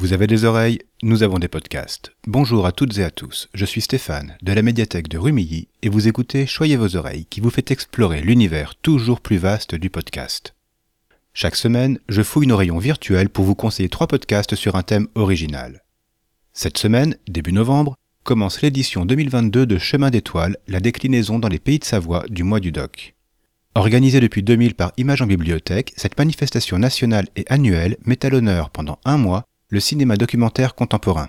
Vous avez des oreilles, nous avons des podcasts. Bonjour à toutes et à tous, je suis Stéphane de la médiathèque de Rumilly et vous écoutez Choyez vos oreilles qui vous fait explorer l'univers toujours plus vaste du podcast. Chaque semaine, je fouille nos rayons virtuels pour vous conseiller trois podcasts sur un thème original. Cette semaine, début novembre, commence l'édition 2022 de Chemin d'étoiles, la déclinaison dans les pays de Savoie du mois du doc. Organisée depuis 2000 par Image en Bibliothèque, cette manifestation nationale et annuelle met à l'honneur pendant un mois le cinéma documentaire contemporain.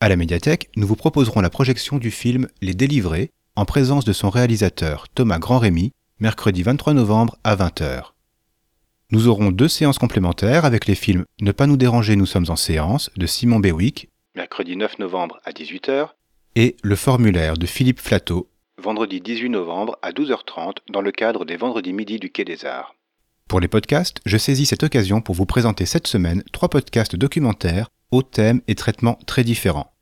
À la médiathèque, nous vous proposerons la projection du film Les Délivrés en présence de son réalisateur Thomas Grand-Rémy, mercredi 23 novembre à 20h. Nous aurons deux séances complémentaires avec les films Ne pas nous déranger, nous sommes en séance de Simon Bewick, mercredi 9 novembre à 18h, et Le formulaire de Philippe Flateau, vendredi 18 novembre à 12h30 dans le cadre des Vendredis Midi du Quai des Arts. Pour les podcasts, je saisis cette occasion pour vous présenter cette semaine trois podcasts documentaires aux thèmes et traitements très différents.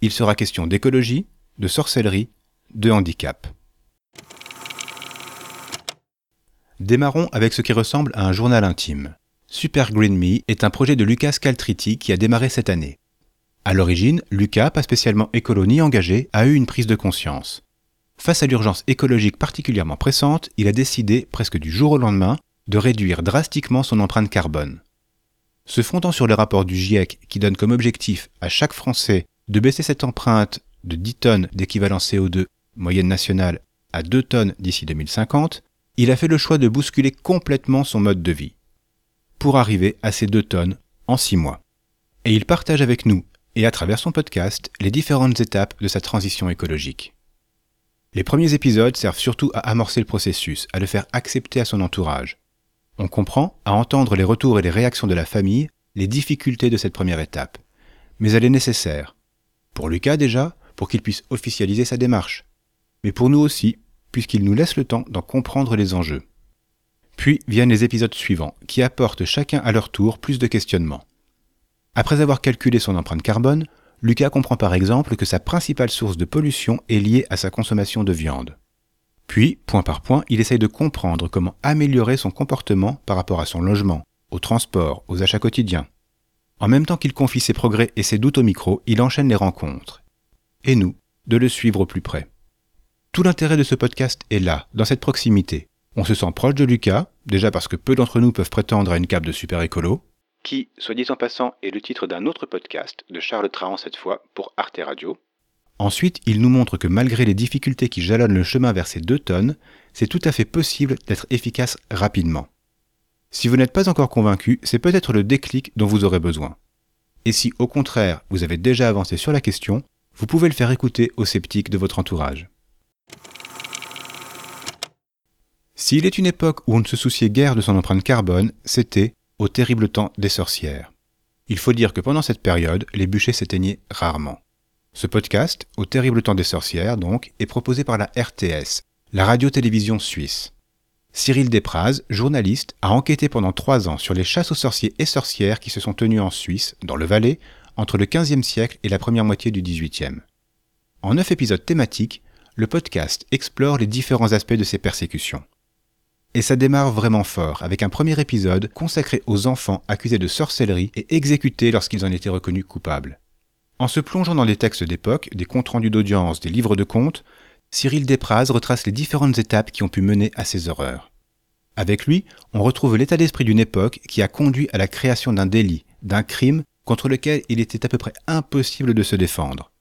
Il sera question d'écologie, de sorcellerie, de handicap. Démarrons avec ce qui ressemble à un journal intime. Super Green Me est un projet de Lucas Caltriti qui a démarré cette année. À l'origine, Lucas, pas spécialement écolo ni engagé, a eu une prise de conscience. Face à l'urgence écologique particulièrement pressante, il a décidé, presque du jour au lendemain, de réduire drastiquement son empreinte carbone. Se fondant sur le rapport du GIEC qui donne comme objectif à chaque Français de baisser cette empreinte de 10 tonnes d'équivalent CO2 moyenne nationale à 2 tonnes d'ici 2050, il a fait le choix de bousculer complètement son mode de vie pour arriver à ces 2 tonnes en 6 mois. Et il partage avec nous, et à travers son podcast, les différentes étapes de sa transition écologique. Les premiers épisodes servent surtout à amorcer le processus, à le faire accepter à son entourage, on comprend, à entendre les retours et les réactions de la famille, les difficultés de cette première étape. Mais elle est nécessaire. Pour Lucas déjà, pour qu'il puisse officialiser sa démarche. Mais pour nous aussi, puisqu'il nous laisse le temps d'en comprendre les enjeux. Puis viennent les épisodes suivants, qui apportent chacun à leur tour plus de questionnements. Après avoir calculé son empreinte carbone, Lucas comprend par exemple que sa principale source de pollution est liée à sa consommation de viande. Puis, point par point, il essaye de comprendre comment améliorer son comportement par rapport à son logement, au transport, aux achats quotidiens. En même temps qu'il confie ses progrès et ses doutes au micro, il enchaîne les rencontres. Et nous, de le suivre au plus près. Tout l'intérêt de ce podcast est là, dans cette proximité. On se sent proche de Lucas, déjà parce que peu d'entre nous peuvent prétendre à une cape de super écolo, qui, soit dit en passant, est le titre d'un autre podcast, de Charles Trahan cette fois, pour Arte Radio, Ensuite, il nous montre que malgré les difficultés qui jalonnent le chemin vers ces deux tonnes, c'est tout à fait possible d'être efficace rapidement. Si vous n'êtes pas encore convaincu, c'est peut-être le déclic dont vous aurez besoin. Et si au contraire vous avez déjà avancé sur la question, vous pouvez le faire écouter aux sceptiques de votre entourage. S'il est une époque où on ne se souciait guère de son empreinte carbone, c'était au terrible temps des sorcières. Il faut dire que pendant cette période, les bûchers s'éteignaient rarement. Ce podcast, Au terrible temps des sorcières, donc, est proposé par la RTS, la radio-télévision suisse. Cyril Despraz, journaliste, a enquêté pendant trois ans sur les chasses aux sorciers et sorcières qui se sont tenues en Suisse, dans le Valais, entre le XVe siècle et la première moitié du XVIIIe. En neuf épisodes thématiques, le podcast explore les différents aspects de ces persécutions. Et ça démarre vraiment fort, avec un premier épisode consacré aux enfants accusés de sorcellerie et exécutés lorsqu'ils en étaient reconnus coupables. En se plongeant dans les textes d'époque, des comptes rendus d'audience, des livres de comptes, Cyril Despraz retrace les différentes étapes qui ont pu mener à ces horreurs. Avec lui, on retrouve l'état d'esprit d'une époque qui a conduit à la création d'un délit, d'un crime contre lequel il était à peu près impossible de se défendre.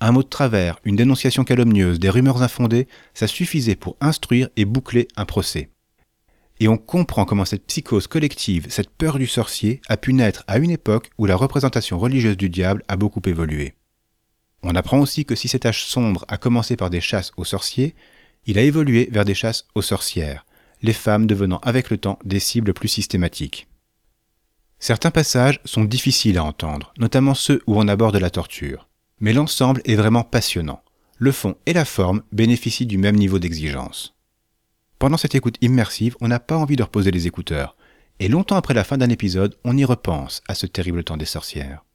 Un mot de travers, une dénonciation calomnieuse, des rumeurs infondées, ça suffisait pour instruire et boucler un procès et on comprend comment cette psychose collective, cette peur du sorcier, a pu naître à une époque où la représentation religieuse du diable a beaucoup évolué. On apprend aussi que si cet âge sombre a commencé par des chasses aux sorciers, il a évolué vers des chasses aux sorcières, les femmes devenant avec le temps des cibles plus systématiques. Certains passages sont difficiles à entendre, notamment ceux où on aborde la torture, mais l'ensemble est vraiment passionnant. Le fond et la forme bénéficient du même niveau d'exigence. Pendant cette écoute immersive, on n'a pas envie de reposer les écouteurs. Et longtemps après la fin d'un épisode, on y repense à ce terrible temps des sorcières.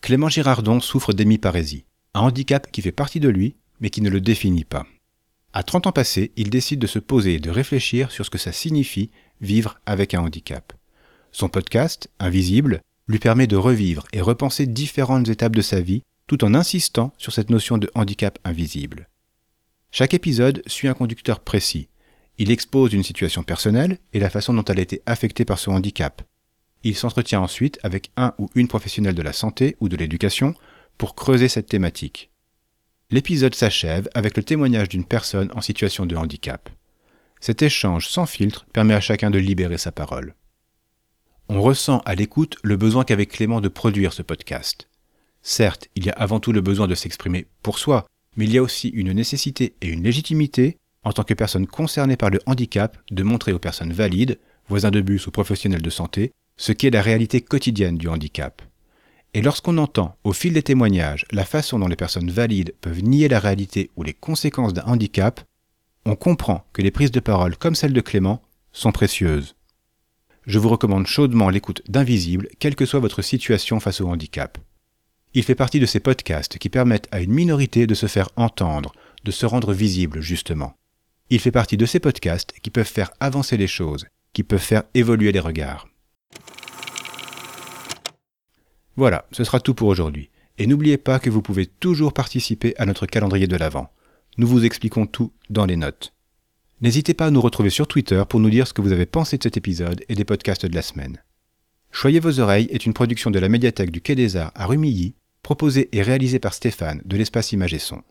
Clément Girardon souffre d'hémiparésie, un handicap qui fait partie de lui, mais qui ne le définit pas. À 30 ans passés, il décide de se poser et de réfléchir sur ce que ça signifie vivre avec un handicap. Son podcast, Invisible, lui permet de revivre et repenser différentes étapes de sa vie tout en insistant sur cette notion de handicap invisible. Chaque épisode suit un conducteur précis. Il expose une situation personnelle et la façon dont elle a été affectée par ce handicap. Il s'entretient ensuite avec un ou une professionnelle de la santé ou de l'éducation pour creuser cette thématique. L'épisode s'achève avec le témoignage d'une personne en situation de handicap. Cet échange sans filtre permet à chacun de libérer sa parole. On ressent à l'écoute le besoin qu'avait Clément de produire ce podcast. Certes, il y a avant tout le besoin de s'exprimer pour soi, mais il y a aussi une nécessité et une légitimité, en tant que personne concernée par le handicap, de montrer aux personnes valides, voisins de bus ou professionnels de santé, ce qu'est la réalité quotidienne du handicap. Et lorsqu'on entend, au fil des témoignages, la façon dont les personnes valides peuvent nier la réalité ou les conséquences d'un handicap, on comprend que les prises de parole comme celle de Clément sont précieuses. Je vous recommande chaudement l'écoute d'Invisible, quelle que soit votre situation face au handicap. Il fait partie de ces podcasts qui permettent à une minorité de se faire entendre, de se rendre visible justement. Il fait partie de ces podcasts qui peuvent faire avancer les choses, qui peuvent faire évoluer les regards. Voilà, ce sera tout pour aujourd'hui. Et n'oubliez pas que vous pouvez toujours participer à notre calendrier de l'Avent. Nous vous expliquons tout dans les notes. N'hésitez pas à nous retrouver sur Twitter pour nous dire ce que vous avez pensé de cet épisode et des podcasts de la semaine. Choyez vos oreilles est une production de la médiathèque du Quai des Arts à Rumilly, proposée et réalisée par Stéphane de l'espace Image et Son.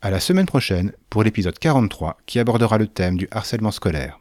À la semaine prochaine pour l'épisode 43 qui abordera le thème du harcèlement scolaire.